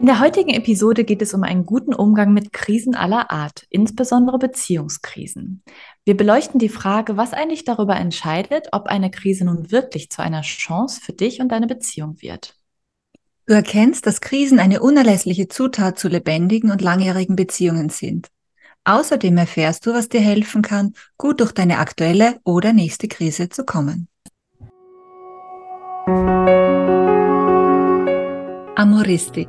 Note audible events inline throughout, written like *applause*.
In der heutigen Episode geht es um einen guten Umgang mit Krisen aller Art, insbesondere Beziehungskrisen. Wir beleuchten die Frage, was eigentlich darüber entscheidet, ob eine Krise nun wirklich zu einer Chance für dich und deine Beziehung wird. Du erkennst, dass Krisen eine unerlässliche Zutat zu lebendigen und langjährigen Beziehungen sind. Außerdem erfährst du, was dir helfen kann, gut durch deine aktuelle oder nächste Krise zu kommen. Amoristik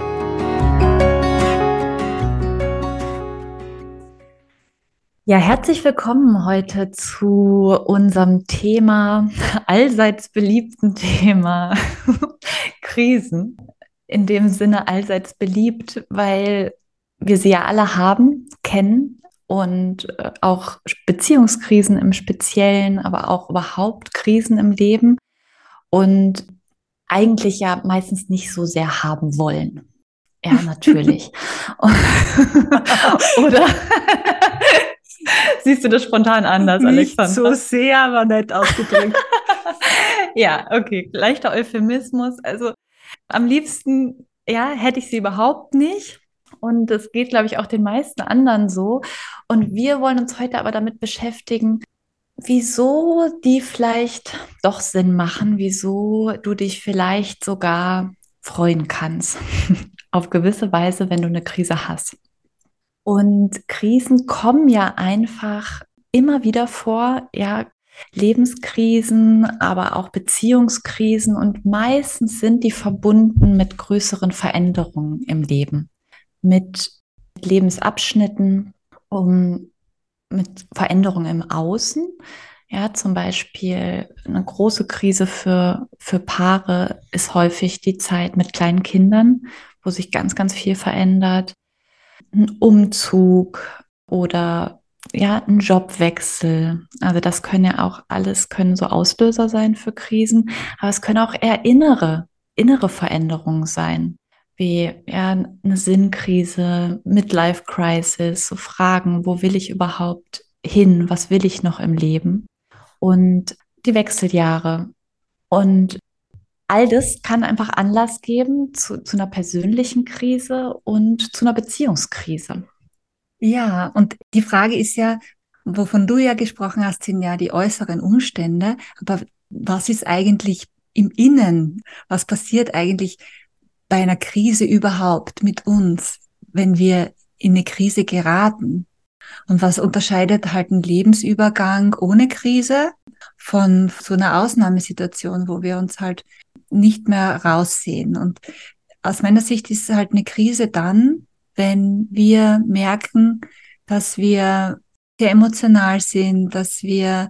Ja, herzlich willkommen heute zu unserem Thema, *laughs* allseits beliebten Thema *laughs* Krisen. In dem Sinne allseits beliebt, weil wir sie ja alle haben, kennen und äh, auch Beziehungskrisen im Speziellen, aber auch überhaupt Krisen im Leben und eigentlich ja meistens nicht so sehr haben wollen. Ja, *laughs* natürlich. Oder *laughs* Siehst du das spontan anders, Nicht Alexandra? so sehr, aber nett ausgedrückt. *laughs* ja, okay, leichter Euphemismus. Also am liebsten, ja, hätte ich sie überhaupt nicht. Und das geht, glaube ich, auch den meisten anderen so. Und wir wollen uns heute aber damit beschäftigen, wieso die vielleicht doch Sinn machen, wieso du dich vielleicht sogar freuen kannst. *laughs* Auf gewisse Weise, wenn du eine Krise hast. Und Krisen kommen ja einfach immer wieder vor, ja, Lebenskrisen, aber auch Beziehungskrisen. Und meistens sind die verbunden mit größeren Veränderungen im Leben, mit Lebensabschnitten, um, mit Veränderungen im Außen. Ja, zum Beispiel eine große Krise für, für Paare ist häufig die Zeit mit kleinen Kindern, wo sich ganz, ganz viel verändert ein Umzug oder ja, ein Jobwechsel. Also das können ja auch alles, können so Auslöser sein für Krisen, aber es können auch eher innere, innere Veränderungen sein, wie ja, eine Sinnkrise, Midlife Crisis, so Fragen, wo will ich überhaupt hin, was will ich noch im Leben und die Wechseljahre. Und all das kann einfach Anlass geben zu, zu einer persönlichen Krise und zu einer Beziehungskrise. Ja, und die Frage ist ja, wovon du ja gesprochen hast, sind ja die äußeren Umstände. Aber was ist eigentlich im Innen? Was passiert eigentlich bei einer Krise überhaupt mit uns, wenn wir in eine Krise geraten? Und was unterscheidet halt ein Lebensübergang ohne Krise von so einer Ausnahmesituation, wo wir uns halt nicht mehr raussehen. Und aus meiner Sicht ist es halt eine Krise dann, wenn wir merken, dass wir sehr emotional sind, dass wir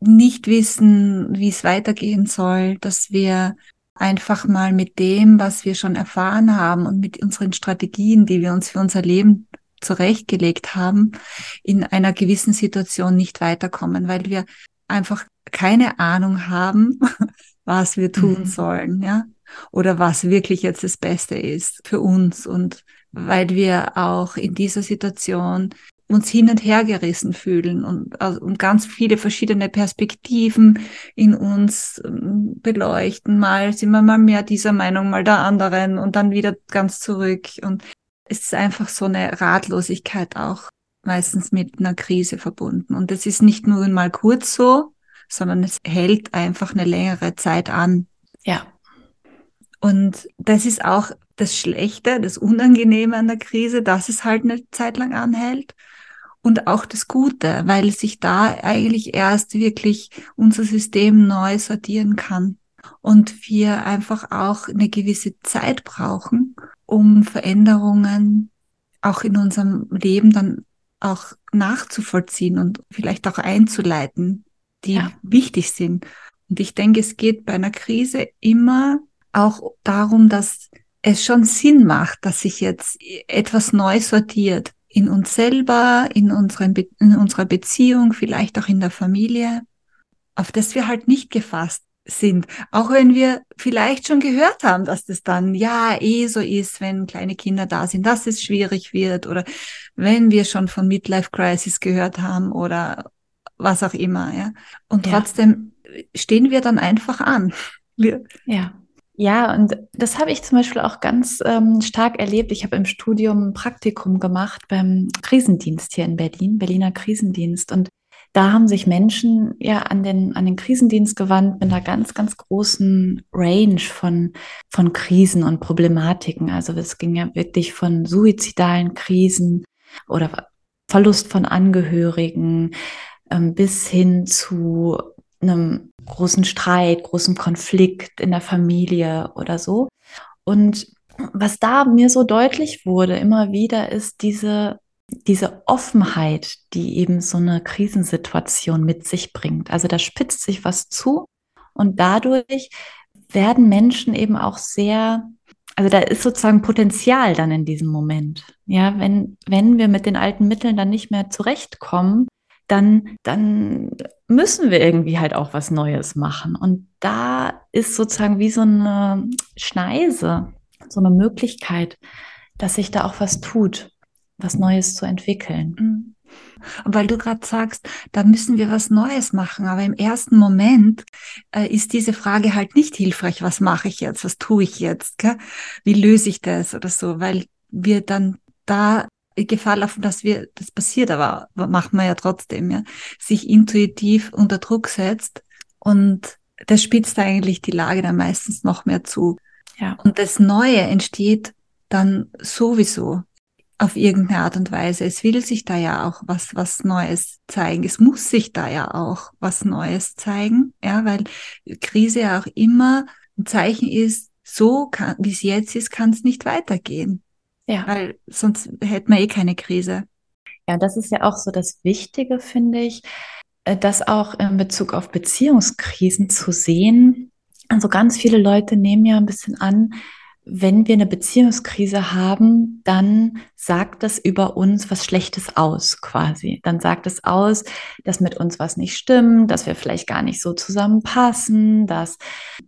nicht wissen, wie es weitergehen soll, dass wir einfach mal mit dem, was wir schon erfahren haben und mit unseren Strategien, die wir uns für unser Leben zurechtgelegt haben, in einer gewissen Situation nicht weiterkommen, weil wir einfach keine Ahnung haben, was wir tun mhm. sollen, ja, oder was wirklich jetzt das Beste ist für uns und weil wir auch in dieser Situation uns hin und her gerissen fühlen und, also, und ganz viele verschiedene Perspektiven in uns ähm, beleuchten. Mal sind wir mal mehr dieser Meinung, mal der anderen und dann wieder ganz zurück. Und es ist einfach so eine Ratlosigkeit auch meistens mit einer Krise verbunden. Und es ist nicht nur mal kurz so, sondern es hält einfach eine längere Zeit an. Ja. Und das ist auch das Schlechte, das Unangenehme an der Krise, dass es halt eine Zeit lang anhält. Und auch das Gute, weil sich da eigentlich erst wirklich unser System neu sortieren kann. Und wir einfach auch eine gewisse Zeit brauchen, um Veränderungen auch in unserem Leben dann auch nachzuvollziehen und vielleicht auch einzuleiten die ja. wichtig sind. Und ich denke, es geht bei einer Krise immer auch darum, dass es schon Sinn macht, dass sich jetzt etwas neu sortiert, in uns selber, in, unseren Be in unserer Beziehung, vielleicht auch in der Familie, auf das wir halt nicht gefasst sind. Auch wenn wir vielleicht schon gehört haben, dass das dann ja eh so ist, wenn kleine Kinder da sind, dass es schwierig wird oder wenn wir schon von Midlife Crisis gehört haben oder was auch immer, ja. Und trotzdem ja. stehen wir dann einfach an. *laughs* Wir ja. Ja, und das habe ich zum Beispiel auch ganz ähm, stark erlebt. Ich habe im Studium ein Praktikum gemacht beim Krisendienst hier in Berlin, Berliner Krisendienst. Und da haben sich Menschen ja an den, an den Krisendienst gewandt mit einer ganz, ganz großen Range von, von Krisen und Problematiken. Also es ging ja wirklich von suizidalen Krisen oder Verlust von Angehörigen bis hin zu einem großen Streit, großen Konflikt in der Familie oder so. Und was da mir so deutlich wurde immer wieder ist diese, diese Offenheit, die eben so eine Krisensituation mit sich bringt. Also da spitzt sich was zu und dadurch werden Menschen eben auch sehr, also da ist sozusagen Potenzial dann in diesem Moment. Ja, wenn, wenn wir mit den alten Mitteln dann nicht mehr zurechtkommen, dann, dann müssen wir irgendwie halt auch was Neues machen. Und da ist sozusagen wie so eine Schneise, so eine Möglichkeit, dass sich da auch was tut, was Neues zu entwickeln. Mhm. Weil du gerade sagst, da müssen wir was Neues machen. Aber im ersten Moment äh, ist diese Frage halt nicht hilfreich. Was mache ich jetzt? Was tue ich jetzt? Gell? Wie löse ich das oder so? Weil wir dann da Gefahr laufen, dass wir, das passiert aber, macht man ja trotzdem, ja, sich intuitiv unter Druck setzt und das spitzt eigentlich die Lage dann meistens noch mehr zu. Ja. Und das Neue entsteht dann sowieso auf irgendeine Art und Weise. Es will sich da ja auch was, was Neues zeigen. Es muss sich da ja auch was Neues zeigen, ja, weil Krise ja auch immer ein Zeichen ist, so wie es jetzt ist, kann es nicht weitergehen. Ja. Weil sonst hätten wir eh keine Krise. Ja, das ist ja auch so das Wichtige, finde ich, äh, das auch in Bezug auf Beziehungskrisen zu sehen. Also ganz viele Leute nehmen ja ein bisschen an, wenn wir eine Beziehungskrise haben, dann sagt das über uns was Schlechtes aus, quasi. Dann sagt es aus, dass mit uns was nicht stimmt, dass wir vielleicht gar nicht so zusammenpassen, dass,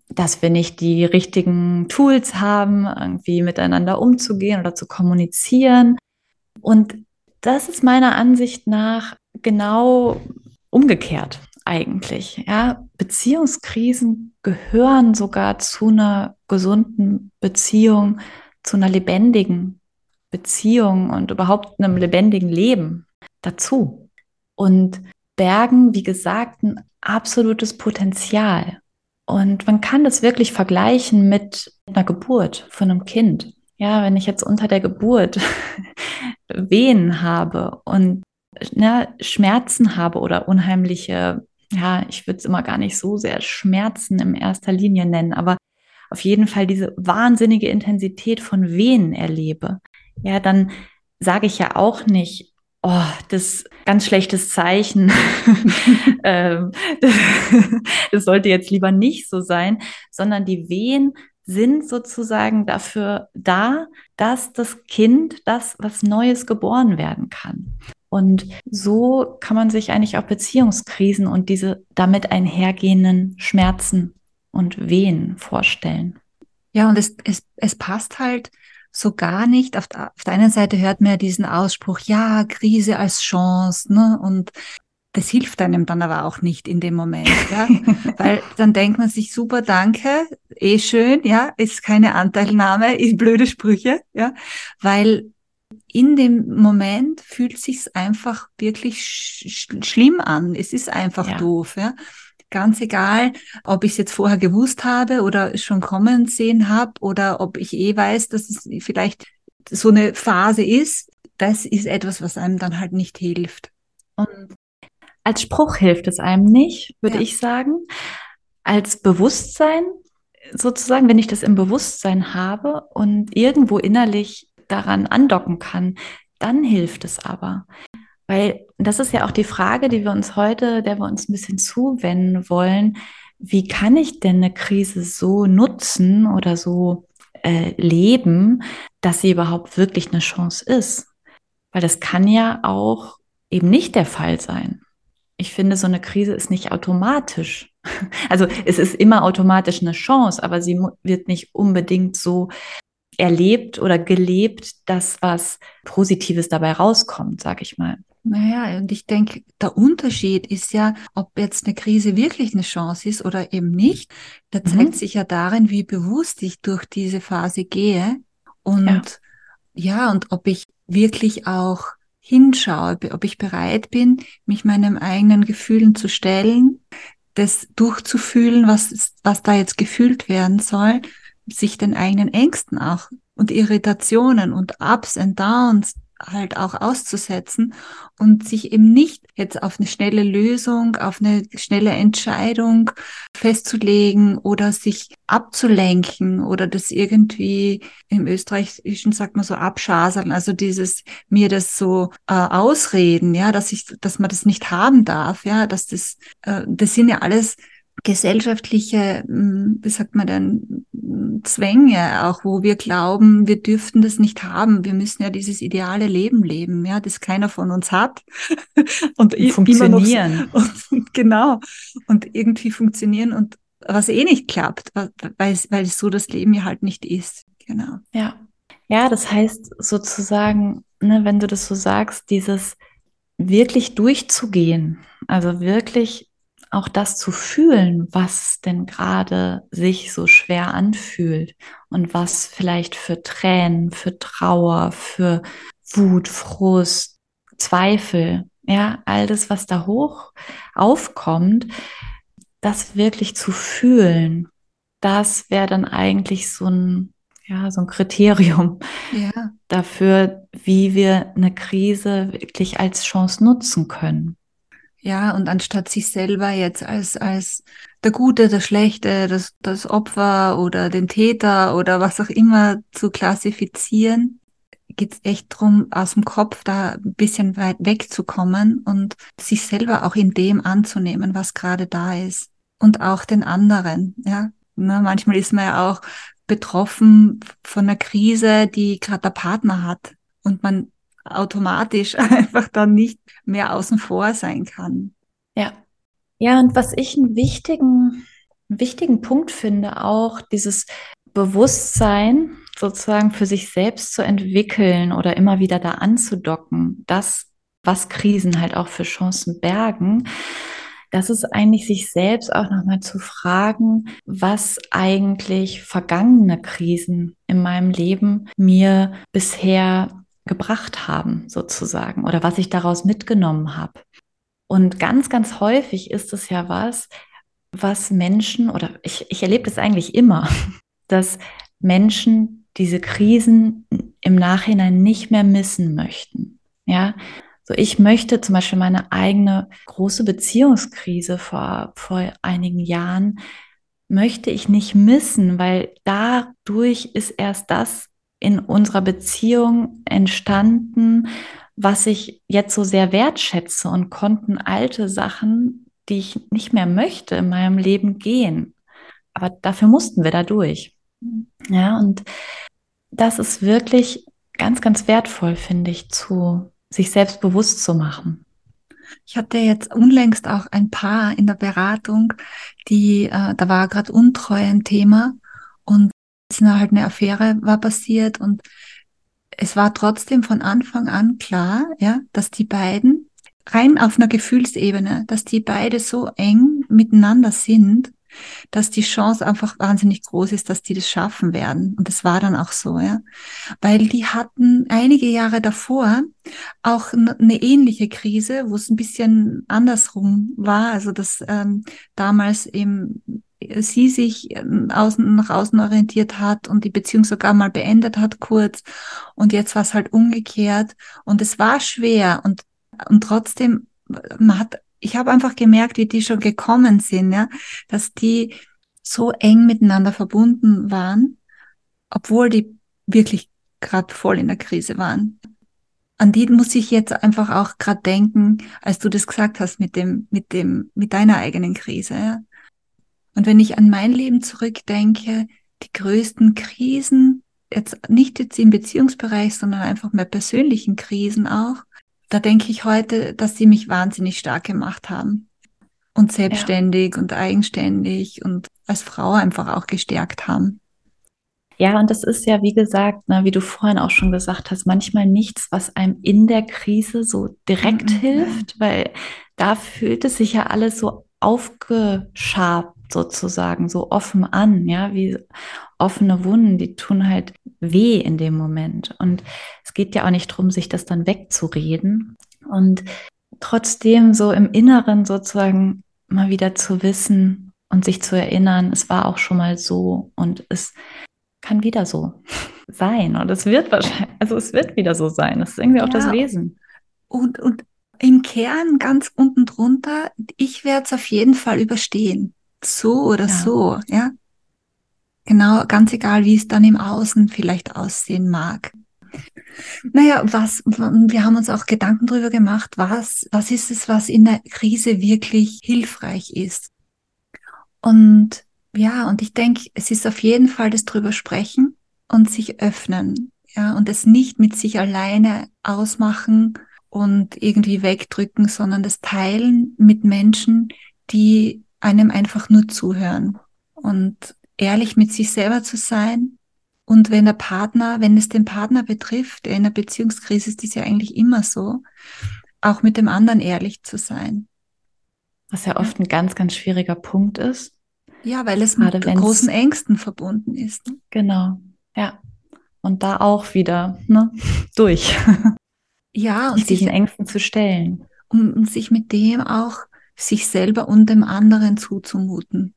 dass wir nicht die richtigen Tools haben, irgendwie miteinander umzugehen oder zu kommunizieren. Und das ist meiner Ansicht nach genau umgekehrt eigentlich. Ja, Beziehungskrisen gehören sogar zu einer gesunden Beziehung, zu einer lebendigen Beziehung und überhaupt einem lebendigen Leben dazu. Und bergen, wie gesagt, ein absolutes Potenzial. Und man kann das wirklich vergleichen mit einer Geburt von einem Kind. Ja, wenn ich jetzt unter der Geburt *laughs* Wehen habe und ne, Schmerzen habe oder unheimliche ja, ich würde es immer gar nicht so sehr Schmerzen in erster Linie nennen, aber auf jeden Fall diese wahnsinnige Intensität von Wehen erlebe, ja, dann sage ich ja auch nicht, oh, das ganz schlechtes Zeichen. *laughs* ähm, das, das sollte jetzt lieber nicht so sein, sondern die Wehen sind sozusagen dafür da, dass das Kind das was Neues geboren werden kann. Und so kann man sich eigentlich auch Beziehungskrisen und diese damit einhergehenden Schmerzen und Wehen vorstellen. Ja, und es, es, es passt halt so gar nicht. Auf der, auf der einen Seite hört man ja diesen Ausspruch, ja, Krise als Chance, ne? Und das hilft einem dann aber auch nicht in dem Moment, ja? *laughs* weil dann denkt man sich super, danke, eh schön, ja, ist keine Anteilnahme, *laughs* ist blöde Sprüche, ja, weil in dem Moment fühlt sich's einfach wirklich sch schlimm an. Es ist einfach ja. doof, ja. Ganz egal, ob ich es jetzt vorher gewusst habe oder schon kommen sehen habe oder ob ich eh weiß, dass es vielleicht so eine Phase ist. Das ist etwas, was einem dann halt nicht hilft. Und als Spruch hilft es einem nicht, würde ja. ich sagen. Als Bewusstsein sozusagen, wenn ich das im Bewusstsein habe und irgendwo innerlich daran andocken kann, dann hilft es aber. Weil das ist ja auch die Frage, die wir uns heute, der wir uns ein bisschen zuwenden wollen. Wie kann ich denn eine Krise so nutzen oder so äh, leben, dass sie überhaupt wirklich eine Chance ist? Weil das kann ja auch eben nicht der Fall sein. Ich finde, so eine Krise ist nicht automatisch. *laughs* Also es ist immer automatisch eine Chance, aber sie wird nicht unbedingt so erlebt oder gelebt, dass was Positives dabei rauskommt, sag ich mal. Naja, und ich denke, der Unterschied ist ja, ob jetzt eine Krise wirklich eine Chance ist oder eben nicht. Der mhm. zeigt sich ja darin, wie bewusst ich durch diese Phase gehe und ja, ja und ob ich wirklich auch hinschaue, ob ich bereit bin, mich meinen eigenen Gefühlen zu stellen, das durchzufühlen, was, was da jetzt gefühlt werden soll, sich den eigenen Ängsten auch und Irritationen und Ups and Downs halt auch auszusetzen und sich eben nicht jetzt auf eine schnelle Lösung, auf eine schnelle Entscheidung festzulegen oder sich abzulenken oder das irgendwie im Österreichischen sagt man so abschasern, also dieses mir das so äh, ausreden, ja, dass ich, dass man das nicht haben darf, ja, dass das, äh, das sind ja alles gesellschaftliche, hm, wie sagt man denn, Zwänge, auch wo wir glauben, wir dürften das nicht haben. Wir müssen ja dieses ideale Leben leben, ja, das keiner von uns hat. *laughs* und funktionieren. So, *laughs* und, genau. Und irgendwie funktionieren und was eh nicht klappt, weil, weil so das Leben ja halt nicht ist. Genau. Ja. Ja, das heißt sozusagen, ne, wenn du das so sagst, dieses wirklich durchzugehen, also wirklich auch das zu fühlen, was denn gerade sich so schwer anfühlt und was vielleicht für Tränen, für Trauer, für Wut, Frust, Zweifel, ja, all das, was da hoch aufkommt, das wirklich zu fühlen, das wäre dann eigentlich so ein, ja, so ein Kriterium ja. dafür, wie wir eine Krise wirklich als Chance nutzen können. Ja, und anstatt sich selber jetzt als, als der Gute, der Schlechte, das, das Opfer oder den Täter oder was auch immer zu klassifizieren, geht es echt drum, aus dem Kopf da ein bisschen weit wegzukommen und sich selber auch in dem anzunehmen, was gerade da ist. Und auch den anderen, ja. Ne, manchmal ist man ja auch betroffen von einer Krise, die gerade der Partner hat. Und man automatisch *laughs* einfach dann nicht mehr außen vor sein kann. Ja. Ja, und was ich einen wichtigen, wichtigen Punkt finde, auch dieses Bewusstsein sozusagen für sich selbst zu entwickeln oder immer wieder da anzudocken, das, was Krisen halt auch für Chancen bergen, das ist eigentlich sich selbst auch nochmal zu fragen, was eigentlich vergangene Krisen in meinem Leben mir bisher gebracht haben, sozusagen, oder was ich daraus mitgenommen habe. Und ganz, ganz häufig ist es ja was, was Menschen, oder ich, ich erlebe das eigentlich immer, *laughs* dass Menschen diese Krisen im Nachhinein nicht mehr missen möchten. Ja, so ich möchte zum Beispiel meine eigene große Beziehungskrise vor, vor einigen Jahren möchte ich nicht missen, weil dadurch ist erst das in unserer Beziehung entstanden, was ich jetzt so sehr wertschätze und konnten alte Sachen, die ich nicht mehr möchte, in meinem Leben gehen. Aber dafür mussten wir da durch. Ja, und das ist wirklich ganz, ganz wertvoll, finde ich, zu sich selbst bewusst zu machen. Ich hatte jetzt unlängst auch ein Paar in der Beratung, die, äh, da war gerade Untreue ein Thema und halt eine Affäre war passiert und es war trotzdem von Anfang an klar, ja, dass die beiden rein auf einer Gefühlsebene, dass die beide so eng miteinander sind, dass die Chance einfach wahnsinnig groß ist, dass die das schaffen werden. Und das war dann auch so, ja. Weil die hatten einige Jahre davor auch eine ähnliche Krise, wo es ein bisschen andersrum war. Also dass ähm, damals eben sie sich ähm, außen, nach außen orientiert hat und die Beziehung sogar mal beendet hat kurz. Und jetzt war es halt umgekehrt. Und es war schwer. Und, und trotzdem, man hat, ich habe einfach gemerkt, wie die schon gekommen sind, ja, dass die so eng miteinander verbunden waren, obwohl die wirklich gerade voll in der Krise waren. An die muss ich jetzt einfach auch gerade denken, als du das gesagt hast mit dem, mit dem, mit deiner eigenen Krise. Und wenn ich an mein Leben zurückdenke, die größten Krisen, jetzt nicht jetzt im Beziehungsbereich, sondern einfach mehr persönlichen Krisen auch. Da denke ich heute, dass sie mich wahnsinnig stark gemacht haben und selbstständig ja. und eigenständig und als Frau einfach auch gestärkt haben. Ja, und das ist ja, wie gesagt, na, wie du vorhin auch schon gesagt hast, manchmal nichts, was einem in der Krise so direkt mhm. hilft, weil da fühlt es sich ja alles so aufgeschabt sozusagen, so offen an, ja, wie offene Wunden, die tun halt weh in dem Moment. Und es geht ja auch nicht darum, sich das dann wegzureden. Und trotzdem so im Inneren sozusagen mal wieder zu wissen und sich zu erinnern, es war auch schon mal so und es kann wieder so *laughs* sein. Und es wird wahrscheinlich, also es wird wieder so sein. Das ist irgendwie auch ja. das Wesen. Und, und im Kern ganz unten drunter, ich werde es auf jeden Fall überstehen. So oder ja. so, ja. Genau, ganz egal, wie es dann im Außen vielleicht aussehen mag. Naja, was, wir haben uns auch Gedanken darüber gemacht, was, was ist es, was in der Krise wirklich hilfreich ist. Und ja, und ich denke, es ist auf jeden Fall das drüber sprechen und sich öffnen, ja, und es nicht mit sich alleine ausmachen und irgendwie wegdrücken, sondern das Teilen mit Menschen, die einem einfach nur zuhören und ehrlich mit sich selber zu sein. Und wenn der Partner, wenn es den Partner betrifft, in einer Beziehungskrise ist das ja eigentlich immer so, auch mit dem anderen ehrlich zu sein. Was ja oft ein ganz, ganz schwieriger Punkt ist. Ja, weil es mit großen Ängsten verbunden ist. Ne? Genau, ja. Und da auch wieder ne, durch. *laughs* Ja, und sich diesen Ängsten zu stellen. Um, um sich mit dem auch sich selber und dem anderen zuzumuten.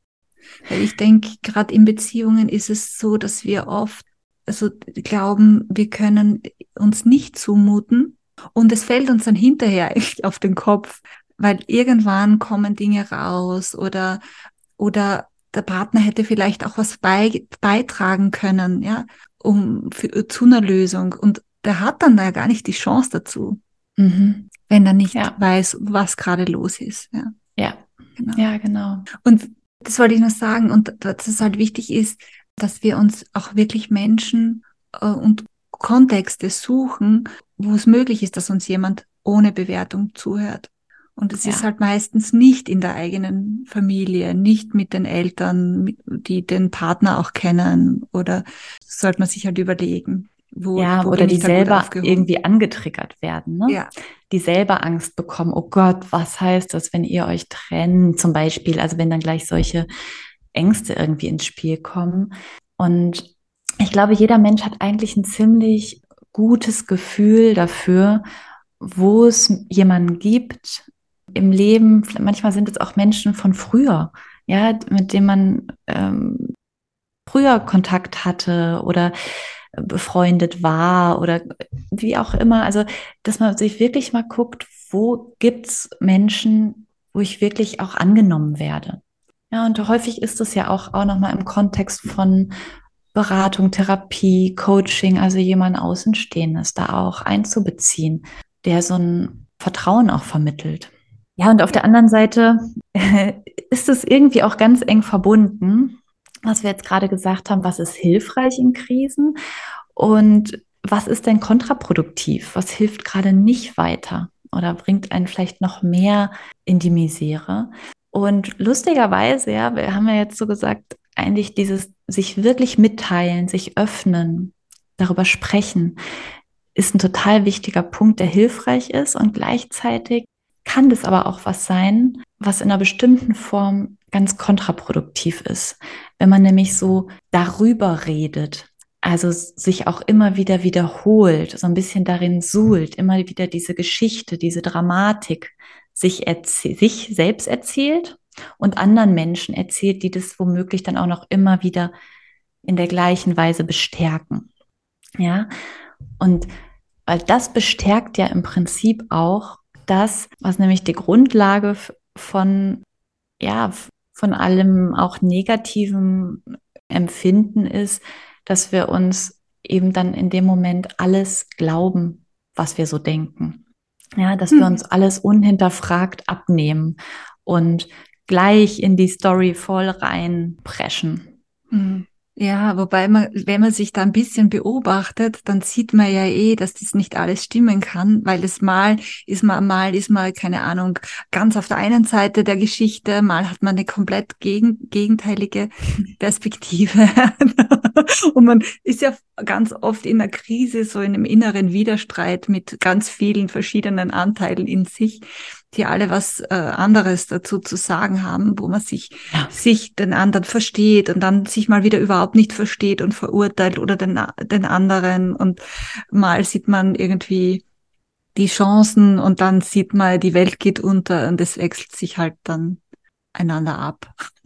Weil ich denke, gerade in Beziehungen ist es so, dass wir oft also glauben, wir können uns nicht zumuten und es fällt uns dann hinterher echt auf den Kopf, weil irgendwann kommen Dinge raus oder oder der Partner hätte vielleicht auch was bei, beitragen können, ja, um für, zu einer Lösung und der hat dann da gar nicht die Chance dazu. Mhm wenn er nicht ja. weiß, was gerade los ist. Ja, ja. Genau. ja, genau. Und das wollte ich noch sagen und dass es halt wichtig ist, dass wir uns auch wirklich Menschen äh, und Kontexte suchen, wo es möglich ist, dass uns jemand ohne Bewertung zuhört. Und es ja. ist halt meistens nicht in der eigenen Familie, nicht mit den Eltern, die den Partner auch kennen oder sollte man sich halt überlegen. Wo, ja, oder die selber irgendwie angetriggert werden, ne? Ja. Die selber Angst bekommen, oh Gott, was heißt das, wenn ihr euch trennt, zum Beispiel, also wenn dann gleich solche Ängste irgendwie ins Spiel kommen. Und ich glaube, jeder Mensch hat eigentlich ein ziemlich gutes Gefühl dafür, wo es jemanden gibt im Leben. Manchmal sind es auch Menschen von früher, ja, mit denen man ähm, früher Kontakt hatte oder befreundet war oder wie auch immer. Also, dass man sich wirklich mal guckt, wo gibt's Menschen, wo ich wirklich auch angenommen werde. Ja, und häufig ist es ja auch, auch nochmal im Kontext von Beratung, Therapie, Coaching, also jemand Außenstehendes da auch einzubeziehen, der so ein Vertrauen auch vermittelt. Ja, und auf der anderen Seite *laughs* ist es irgendwie auch ganz eng verbunden was wir jetzt gerade gesagt haben, was ist hilfreich in Krisen und was ist denn kontraproduktiv? Was hilft gerade nicht weiter oder bringt einen vielleicht noch mehr in die Misere? Und lustigerweise, ja, wir haben ja jetzt so gesagt, eigentlich dieses sich wirklich mitteilen, sich öffnen, darüber sprechen, ist ein total wichtiger Punkt, der hilfreich ist und gleichzeitig kann das aber auch was sein, was in einer bestimmten Form ganz kontraproduktiv ist. Wenn man nämlich so darüber redet, also sich auch immer wieder wiederholt, so ein bisschen darin suhlt, immer wieder diese Geschichte, diese Dramatik sich, sich selbst erzählt und anderen Menschen erzählt, die das womöglich dann auch noch immer wieder in der gleichen Weise bestärken. Ja, und weil das bestärkt ja im Prinzip auch das, was nämlich die Grundlage von, ja, von allem auch negativen Empfinden ist, dass wir uns eben dann in dem Moment alles glauben, was wir so denken. Ja, dass mhm. wir uns alles unhinterfragt abnehmen und gleich in die Story voll reinpreschen. Mhm. Ja, wobei man, wenn man sich da ein bisschen beobachtet, dann sieht man ja eh, dass das nicht alles stimmen kann, weil es mal ist man, mal ist man, keine Ahnung, ganz auf der einen Seite der Geschichte, mal hat man eine komplett gegen, gegenteilige *laughs* Perspektive. *laughs* Und man ist ja ganz oft in einer Krise, so in einem inneren Widerstreit mit ganz vielen verschiedenen Anteilen in sich die alle was äh, anderes dazu zu sagen haben, wo man sich, ja. sich den anderen versteht und dann sich mal wieder überhaupt nicht versteht und verurteilt oder den, den anderen und mal sieht man irgendwie die Chancen und dann sieht man, die Welt geht unter und es wechselt sich halt dann einander ab. *laughs*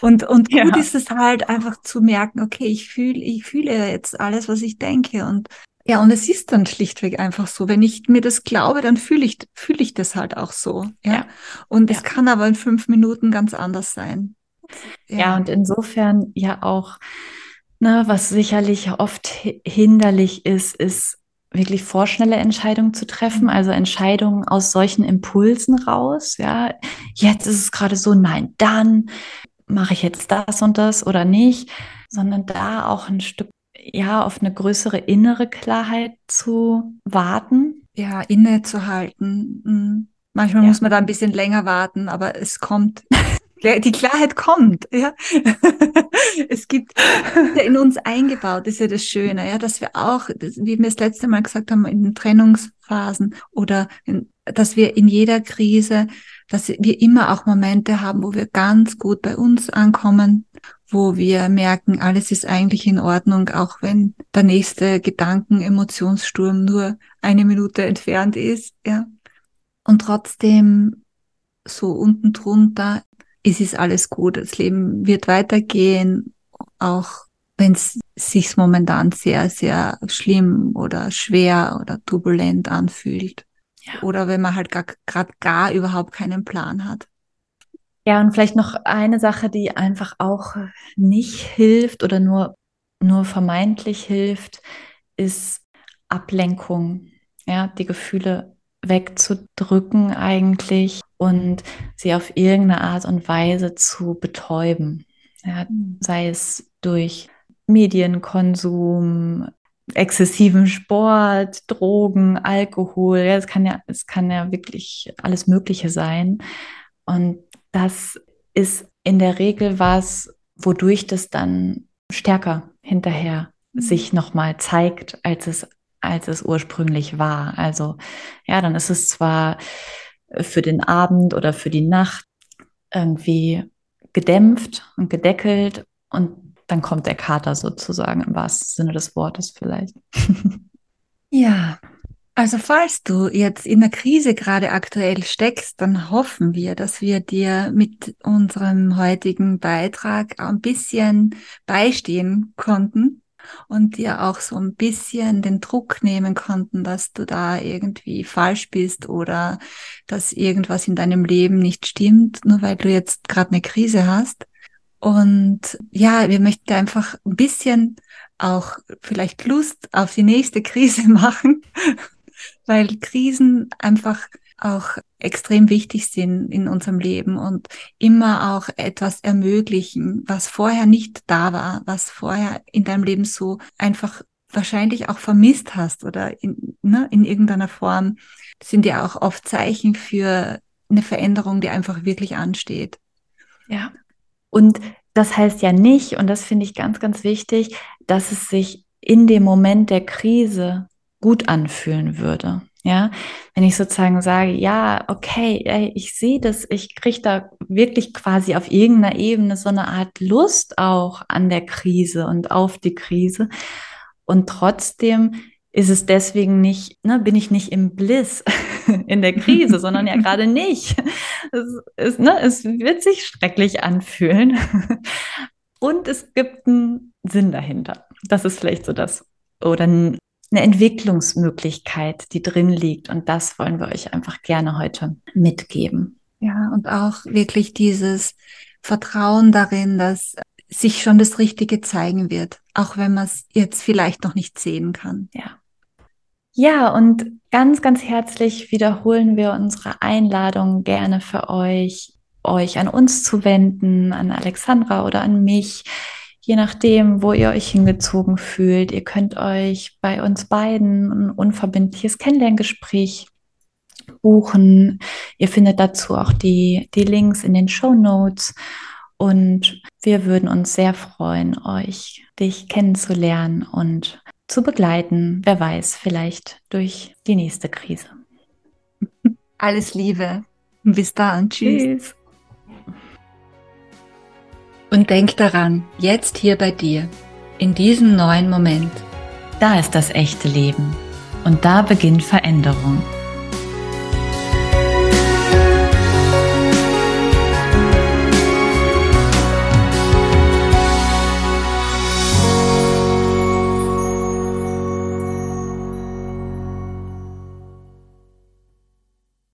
und und gut ja. ist es halt einfach zu merken, okay, ich fühle, ich fühle jetzt alles, was ich denke und ja, und es ist dann schlichtweg einfach so. Wenn ich mir das glaube, dann fühle ich, fühle ich das halt auch so. Ja. ja. Und ja. es kann aber in fünf Minuten ganz anders sein. Ja, ja und insofern ja auch, ne, was sicherlich oft hinderlich ist, ist wirklich vorschnelle Entscheidungen zu treffen, also Entscheidungen aus solchen Impulsen raus. Ja, jetzt ist es gerade so, nein, dann mache ich jetzt das und das oder nicht, sondern da auch ein Stück ja, auf eine größere innere Klarheit zu warten. Ja, innezuhalten. Mhm. Manchmal ja. muss man da ein bisschen länger warten, aber es kommt. *laughs* Die Klarheit kommt, ja. *laughs* es gibt in uns eingebaut, ist ja das Schöne, ja, dass wir auch, wie wir das letzte Mal gesagt haben, in Trennungsphasen oder in, dass wir in jeder Krise, dass wir immer auch Momente haben, wo wir ganz gut bei uns ankommen, wo wir merken, alles ist eigentlich in Ordnung, auch wenn der nächste Gedanken, Emotionssturm nur eine Minute entfernt ist, ja. Und trotzdem so unten drunter, es ist alles gut, das Leben wird weitergehen, auch wenn es sich momentan sehr, sehr schlimm oder schwer oder turbulent anfühlt. Ja. Oder wenn man halt gerade gar, gar überhaupt keinen Plan hat. Ja, und vielleicht noch eine Sache, die einfach auch nicht hilft oder nur, nur vermeintlich hilft, ist Ablenkung. Ja, die Gefühle wegzudrücken eigentlich und sie auf irgendeine Art und Weise zu betäuben. Ja, mhm. sei es durch Medienkonsum, exzessiven Sport, Drogen, Alkohol. Ja, es kann ja, es kann ja wirklich alles Mögliche sein. Und das ist in der Regel was, wodurch das dann stärker hinterher mhm. sich nochmal zeigt, als es, als es ursprünglich war. Also ja, dann ist es zwar für den Abend oder für die Nacht irgendwie gedämpft und gedeckelt und dann kommt der Kater sozusagen im wahrsten Sinne des Wortes vielleicht. *laughs* Ja, also falls du jetzt in der Krise gerade aktuell steckst, dann hoffen wir, dass wir dir mit unserem heutigen Beitrag ein bisschen beistehen konnten und dir auch so ein bisschen den Druck nehmen konnten, dass du da irgendwie falsch bist oder dass irgendwas in deinem Leben nicht stimmt, nur weil du jetzt gerade eine Krise hast. Und ja, wir möchten einfach ein bisschen auch vielleicht Lust auf die nächste Krise *laughs* machen weil Krisen einfach auch extrem wichtig sind in unserem Leben und immer auch etwas ermöglichen, was vorher nicht da war, was vorher in deinem Leben so einfach wahrscheinlich auch vermisst hast oder in, ne, in irgendeiner Form sind ja auch oft Zeichen für eine Veränderung, die einfach wirklich ansteht. Ja. Und das heißt ja nicht, und das finde ich ganz, ganz wichtig, dass es sich in dem Moment der Krise gut anfühlen würde. Ja, wenn ich sozusagen sage, ja, okay, ey, ich sehe das, ich kriege da wirklich quasi auf irgendeiner Ebene so eine Art Lust auch an der Krise und auf die Krise. Und trotzdem ist es deswegen nicht, ne, bin ich nicht im Bliss *laughs* *laughs* in der Krise, sondern ja *laughs* gerade nicht. Es, ist, ne, es wird sich schrecklich anfühlen. *laughs* Und es gibt einen Sinn dahinter. Das ist vielleicht so das. Oder eine Entwicklungsmöglichkeit, die drin liegt. Und das wollen wir euch einfach gerne heute mitgeben. Ja, und auch wirklich dieses Vertrauen darin, dass sich schon das Richtige zeigen wird, auch wenn man es jetzt vielleicht noch nicht sehen kann. Ja. Ja, und ganz, ganz herzlich wiederholen wir unsere Einladung gerne für euch, euch an uns zu wenden, an Alexandra oder an mich, je nachdem, wo ihr euch hingezogen fühlt. Ihr könnt euch bei uns beiden ein unverbindliches Kennenlerngespräch buchen. Ihr findet dazu auch die, die Links in den Show Notes. Und wir würden uns sehr freuen, euch, dich kennenzulernen und zu begleiten. Wer weiß, vielleicht durch die nächste Krise. Alles Liebe. Bis dann. Tschüss. Tschüss. Und denk daran, jetzt hier bei dir, in diesem neuen Moment. Da ist das echte Leben. Und da beginnt Veränderung.